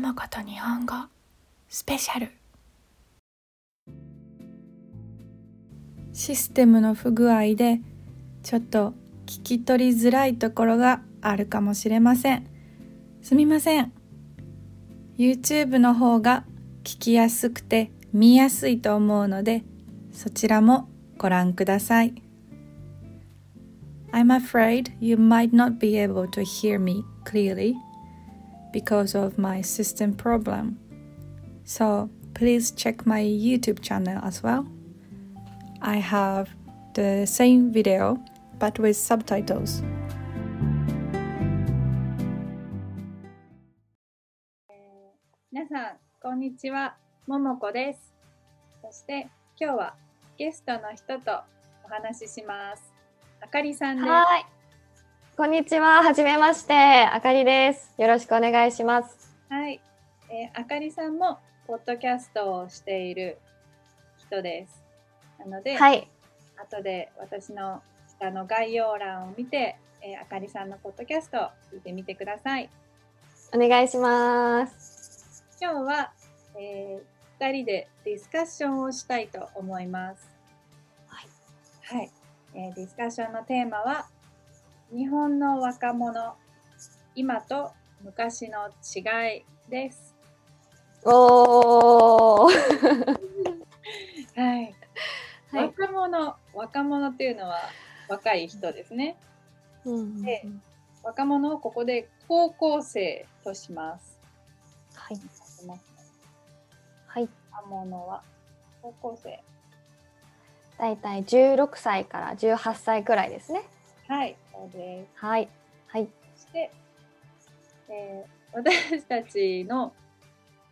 桃子と日本語スペシャル。システムの不具合でちょっと聞き取りづらいところがあるかもしれません。すみません。YouTube の方が聞きやすくて見やすいと思うのでそちらもご覧ください。I'm afraid you might not be able to hear me clearly. because of my system problem. So please check my YouTube channel as well. I have the same video but with subtitles. 皆さん、こんにちは。ももこです。そして今日はゲストの人とお話しします。あかりさんです。はい。 こんにちは。はじめまして。あかりです。よろしくお願いします。はい、えーあかりさんもポッドキャストをしている人です。なので、はい。後で私の下の概要欄を見て、えーあかりさんのポッドキャストを聞いてみてください。お願いします。今日は、えー、2人でディスカッションをしたいと思います。はい。はい、えーディスカッションのテーマは日本の若者今と昔の違いです。おー。はい。はい。若者若者っていうのは若い人ですね。うんで若者をここで高校生とします。はい。はい。若者は高校生。だいたい16歳から18歳くらいですね。はい、そうです。はい。はい。そして、えー私たちの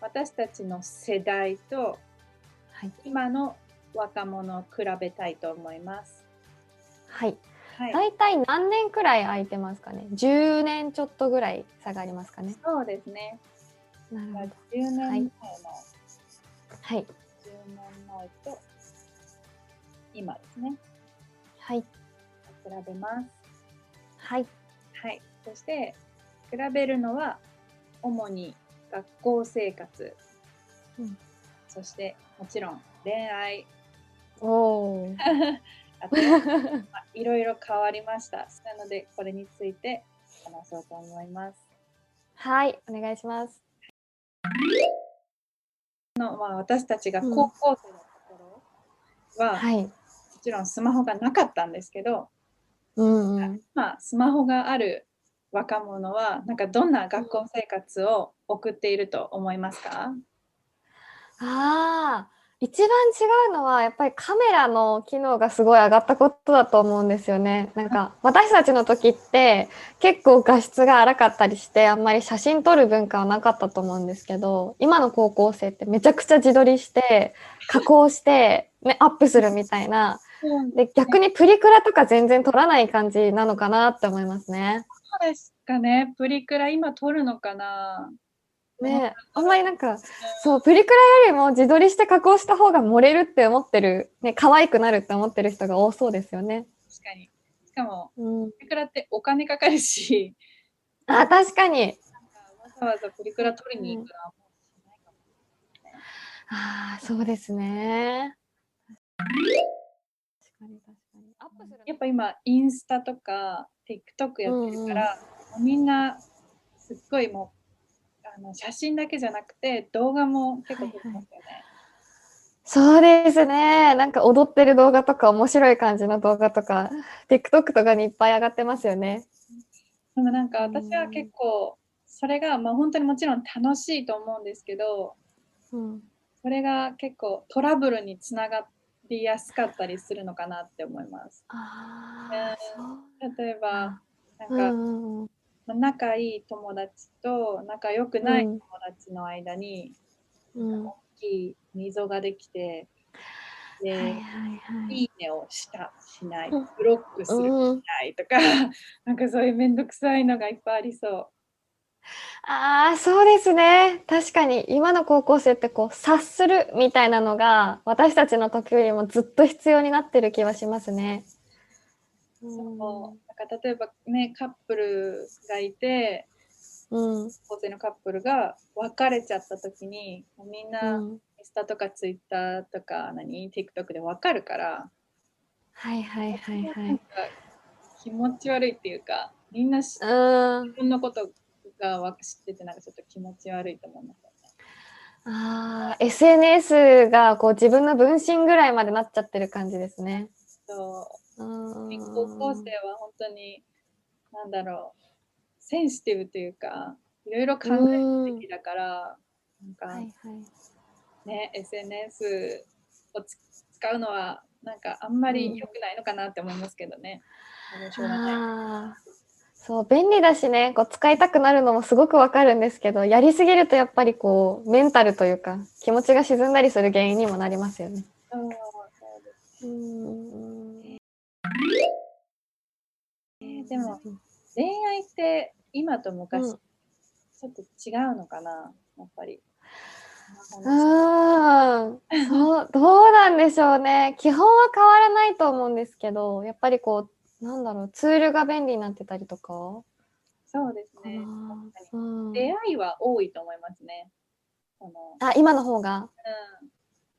私たちの世代とはい。今の若者を比べたいと思います。はい。はい、だいたい何年くらい空いてますかね？10年ちょっとぐらい差がありますかね？そうですね。なるほど。10年前の、はい10はい。年前と今ですね。はい。比べます。はい。はい。そして比べるのは主に学校生活、うんそしてもちろん恋愛おー。あとまあいろいろ変わりました。なのでこれについて話そうと思います。はい。お願いします。のまあ、私たちが高校生のところは、もはい。ちろんスマホがなかったんですけど、うんうん。まあ、スマホがある若者はなんかどんな学校生活を送っていると思いますか、ああ、一番違うのはやっぱりカメラの機能がすごい上がったことだと思うんですよね。なんか私たちの時って結構画質が荒かったりしてあんまり写真撮る文化はなかったと思うんですけど、今の高校生ってめちゃくちゃ自撮りして加工して、ね、アップするみたいな。で、逆にプリクラとか全然撮らない感じなのかなって思いますね。そうですかね。プリクラ今撮るのかなねあんまりなんかそう、プリクラよりも自撮りして加工した方が盛れるって思ってる、ね、可愛くなるって思ってる人が多そうですよね。確かに。しかも、うん。プリクラってお金かかるし、あ、確かに。わざわざプリクラ撮りに行くのはもうしないかも。ああ、そうですね。確かに確かに。アップするやっぱ今、インスタとか TikTok やってるから、もうみんなすっごいもうあの写真だけじゃなくて動画も結構撮ってますよね。そうですね。なんか踊ってる動画とか面白い感じの動画とか、TikTok とかにいっぱい上がってますよね。でもなんか私は結構それがまあ本当にもちろん楽しいと思うんですけどうん。それが結構トラブルにつながりやすかったりするのかなって思います。あ例えばなん。か、うんうんまあ仲いい友達と仲良くないうん友達の間にうん。大きい溝ができて、で、はいはいはい。いいねをした、しない、うんブロックする、しうん、ないとか、なんかそういうめんどくさいのがいっぱいありそう。ああ、そうですね。確かに今の高校生ってこう察するみたいなのが私たちの時よりもずっと必要になってる気はしますね。そうなんか例えばね、カップルがいて、うん。高生のカップルが別れちゃった時にみんうなインん。スタとかツイッターとか何 TikTok で分かるからはいはいはいはい。気持ち悪いっていうかみんな。自分のことがわ知っててなんかちょっと気持ち悪いと思いますよね。ああ、SNS がこう自分の分身ぐらいまでなっちゃってる感じですね。そううん。高校生は本当になんだろうセンシティブというかいろいろ考えるべきだからなんか、はいはい。ね SNS をつ使うのはなんかあんまり良くないのかなって思いますけどね。でもしょうがないああ、そう、便利だしね、こう使いたくなるのもすごくわかるんですけど、やりすぎるとやっぱりこう、メンタルというか、気持ちが沈んだりする原因にもなりますよね。そうん。ねでも恋愛って今と昔、うんちょっと違うのかなやっぱり。うーん、そう、どうなんでしょうね。基本は変わらないと思うんですけど、やっぱりこう、なんだろう、ツールが便利になってたりとか？そうですね。確か出会いは多いと思いますね。そのあ、今の方が？うん、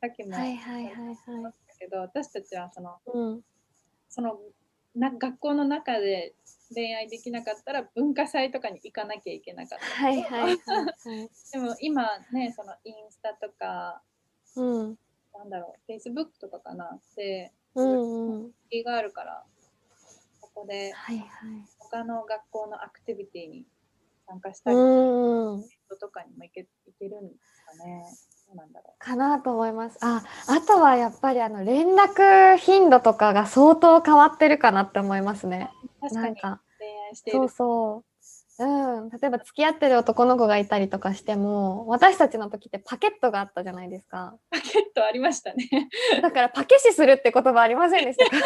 さっきもはいはいはいはしたけど、私たちはそのい。うん。そのな学校の中で恋愛できなかったら文化祭とかに行かなきゃいけなかった。はいはいはいはい。でも今ね、そのインスタとか、うん。なんだろう、Facebook とかかなで、うんうん。気があるから、ここではいはい。他の学校のアクティビティに参加したり。とかにも行け行けるんですかね。なんだろかなと思います。あ、あとはやっぱりあの連絡頻度とかが相当変わってるかなって思いますね。う。確かにか、恋愛しているそうそう。うん、例えば付き合ってる男の子がいたりとかしても私たちの時ってパケットがあったじゃないですか。パケットありましたね。だからパケシするって言葉ありませんでしたか？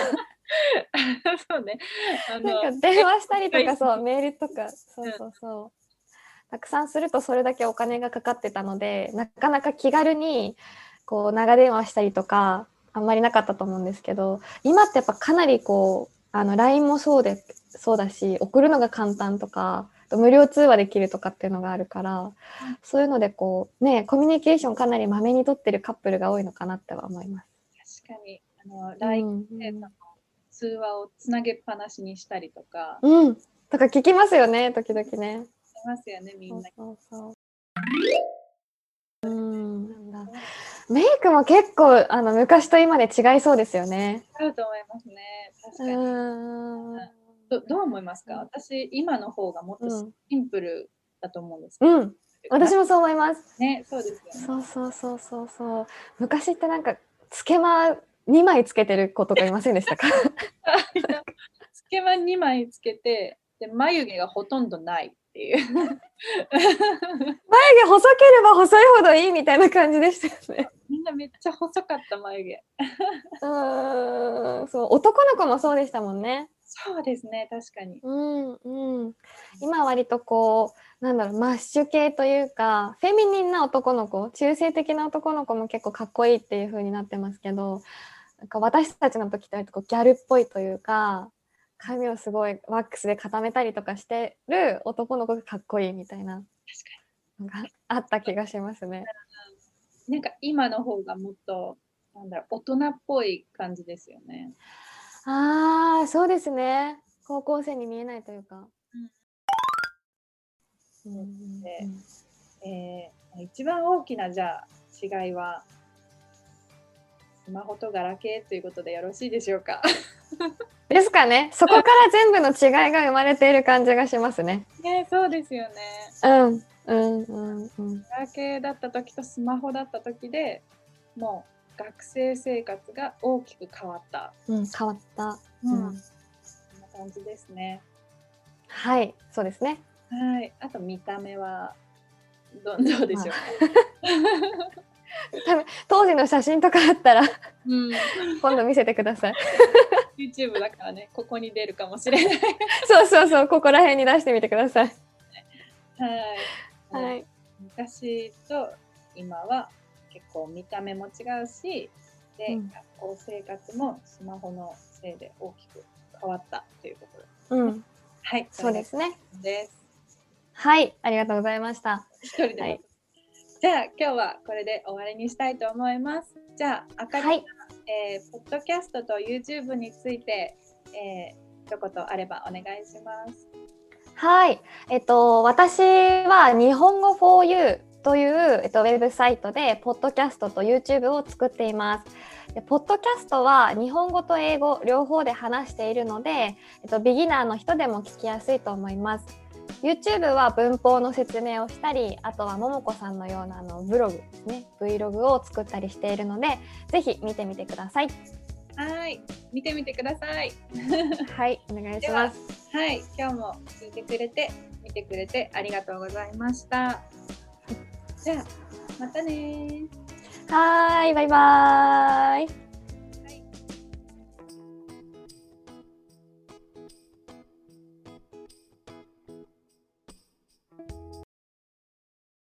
そうね。なんか電話したりとかそはうメールとか。そうそうそう。たくさんするとそれだけお金がかかってたのでなかなか気軽にこう長電話したりとかあんまりなかったと思うんですけど今ってやっぱかなりこうあの LINE もそうでそうだし送るのが簡単とかあと無料通話できるとかっていうのがあるからそういうのでこうねコミュニケーションかなりまめに取ってるカップルが多いのかなっては思います。確かにあの LINE うんで通話をつなげっぱなしにしたりとかうん、とか聞きますよね時々ね。しますよねみんな。そうそうそう。うん、なんだ。メイクも結構あの昔と今で違いそうですよね。あると思いますね。確かうに。ん。どどう思いますか？うん私今の方がもっとうんシンプルだと思うんですけど、うん、私もそう思います。ねそうですよね。そうそうそうそうそう。昔ってなんかつけま2枚つけてる子とかいませんでしたか？つけま2枚つけてで眉毛がほとんどないっていう。眉毛細ければ細いほどいいみたいな感じでしたよね。みんなめっちゃ細かった眉毛。うん、そう男の子もそうでしたもんね。そうですね確かに。うんうん、今割とこうなんだろうマッシュ系というかフェミニンな男の子中性的な男の子も結構かっこいいっていう風になってますけどなんか私たちの時って割とこうギャルっぽいというか髪をすごいワックスで固めたりとかしてる男の子がかっこいいみたいなのがあった気がしますね。なんか今の方がもっとなんだろう大人っぽい感じですよね。ああそうですね高校生に見えないというか。えー一番大きなじゃあ違いはスマホとガラケーということでよろしいでしょうか？ですかね。そこから全部の違いが生まれている感じがしますね。ねそうですよね。うん。うんうんうん。ガラケーだった時とスマホだった時でもう学生生活が大きく変わった。うん、変わった。うんうんそんな感じですね。はい、そうですね。はい。あと見た目はど どうでしょう？か。当時の写真とかあったらうん。今度見せてください。YouTube だからね、ここに出るかもしれない。そうそうそう、ここら辺に出してみてください。はい。はい。昔と今は結構見た目も違うし、で、うん学校生活もスマホのせいで大きく変わったということです。うん、はい。そうですね。です。はい、ありがとうございました。一人で、はいじゃあ今日はこれで終わりにしたいと思います。じゃああかり、はい、えーポッドキャストと YouTube について、えー、一言あればお願いします。はい、えっと、私は日本語 4U という、えっと、ウェブサイトで、ポッドキャストと YouTube を作っています。でポッドキャストは日本語と英語両方で話しているので、えっと、ビギナーの人でも聞きやすいと思います。YouTube は文法の説明をしたり、あとはももこさんのようなあのブログですね、Vlog を作ったりしているので、ぜひ見てみてください。はい、見てみてください。はい、お願いします。はい、今日も聞いてくれて、見てくれてありがとうございました。じゃあ、またねー。はーい、バイバーイ。